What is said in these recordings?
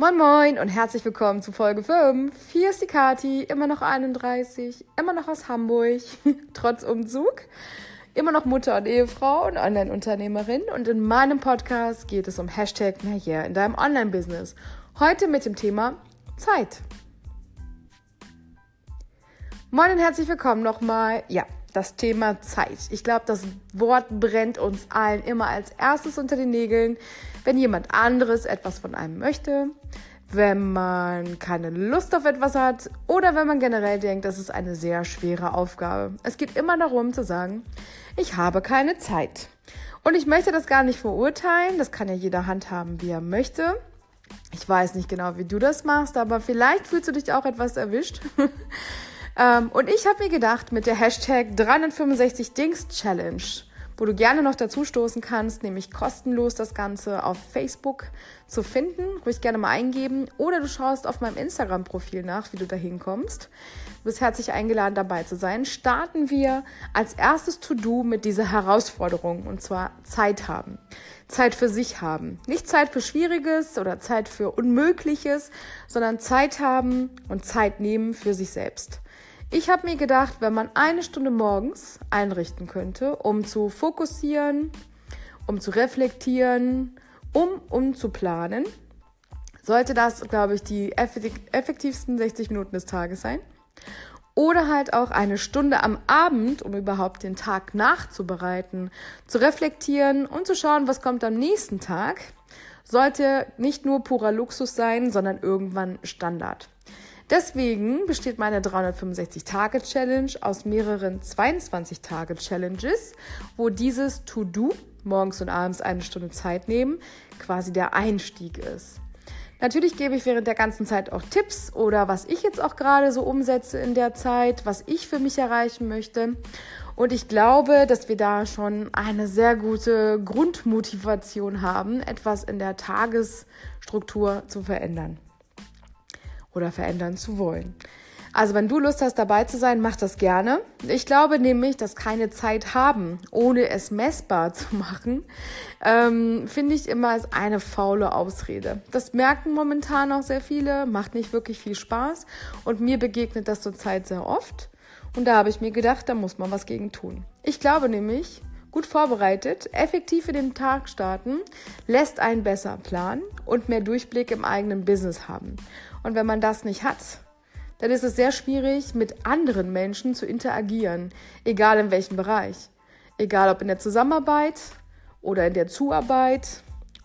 Moin Moin und herzlich willkommen zu Folge 5. Hier ist die Kati, immer noch 31, immer noch aus Hamburg, trotz Umzug, immer noch Mutter und Ehefrau und Online-Unternehmerin und in meinem Podcast geht es um Hashtag Mehr in deinem Online-Business. Heute mit dem Thema Zeit. Moin und herzlich willkommen nochmal. Ja, das Thema Zeit. Ich glaube, das Wort brennt uns allen immer als erstes unter den Nägeln wenn jemand anderes etwas von einem möchte, wenn man keine Lust auf etwas hat oder wenn man generell denkt, das ist eine sehr schwere Aufgabe. Es geht immer darum zu sagen, ich habe keine Zeit. Und ich möchte das gar nicht verurteilen, das kann ja jeder handhaben, wie er möchte. Ich weiß nicht genau, wie du das machst, aber vielleicht fühlst du dich auch etwas erwischt. Ähm, und ich habe mir gedacht, mit der Hashtag 365 Dings Challenge wo du gerne noch dazu stoßen kannst, nämlich kostenlos das Ganze auf Facebook zu finden. Ruhig gerne mal eingeben. Oder du schaust auf meinem Instagram-Profil nach, wie du da hinkommst. Du bist herzlich eingeladen, dabei zu sein. Starten wir als erstes To-Do mit dieser Herausforderung und zwar Zeit haben. Zeit für sich haben. Nicht Zeit für Schwieriges oder Zeit für Unmögliches, sondern Zeit haben und Zeit nehmen für sich selbst. Ich habe mir gedacht, wenn man eine Stunde morgens einrichten könnte, um zu fokussieren, um zu reflektieren, um um zu planen, sollte das, glaube ich, die effektivsten 60 Minuten des Tages sein. Oder halt auch eine Stunde am Abend, um überhaupt den Tag nachzubereiten, zu reflektieren und zu schauen, was kommt am nächsten Tag, sollte nicht nur purer Luxus sein, sondern irgendwann Standard. Deswegen besteht meine 365-Tage-Challenge aus mehreren 22-Tage-Challenges, wo dieses To-Do, morgens und abends eine Stunde Zeit nehmen, quasi der Einstieg ist. Natürlich gebe ich während der ganzen Zeit auch Tipps oder was ich jetzt auch gerade so umsetze in der Zeit, was ich für mich erreichen möchte. Und ich glaube, dass wir da schon eine sehr gute Grundmotivation haben, etwas in der Tagesstruktur zu verändern oder verändern zu wollen. Also wenn du Lust hast, dabei zu sein, mach das gerne. Ich glaube nämlich, dass keine Zeit haben, ohne es messbar zu machen, ähm, finde ich immer als eine faule Ausrede. Das merken momentan auch sehr viele, macht nicht wirklich viel Spaß und mir begegnet das zurzeit sehr oft. Und da habe ich mir gedacht, da muss man was gegen tun. Ich glaube nämlich, gut vorbereitet, effektiv in den Tag starten, lässt einen besser planen und mehr Durchblick im eigenen Business haben. Und wenn man das nicht hat, dann ist es sehr schwierig, mit anderen Menschen zu interagieren, egal in welchem Bereich. Egal ob in der Zusammenarbeit oder in der Zuarbeit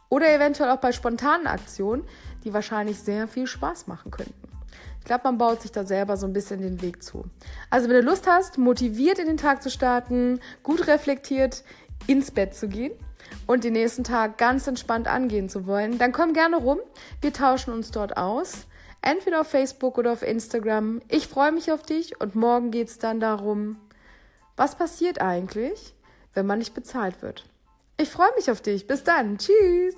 oder eventuell auch bei spontanen Aktionen, die wahrscheinlich sehr viel Spaß machen könnten. Ich glaube, man baut sich da selber so ein bisschen den Weg zu. Also wenn du Lust hast, motiviert in den Tag zu starten, gut reflektiert ins Bett zu gehen und den nächsten Tag ganz entspannt angehen zu wollen, dann komm gerne rum. Wir tauschen uns dort aus entweder auf Facebook oder auf Instagram. Ich freue mich auf dich und morgen geht es dann darum, was passiert eigentlich, wenn man nicht bezahlt wird. Ich freue mich auf dich. Bis dann. Tschüss.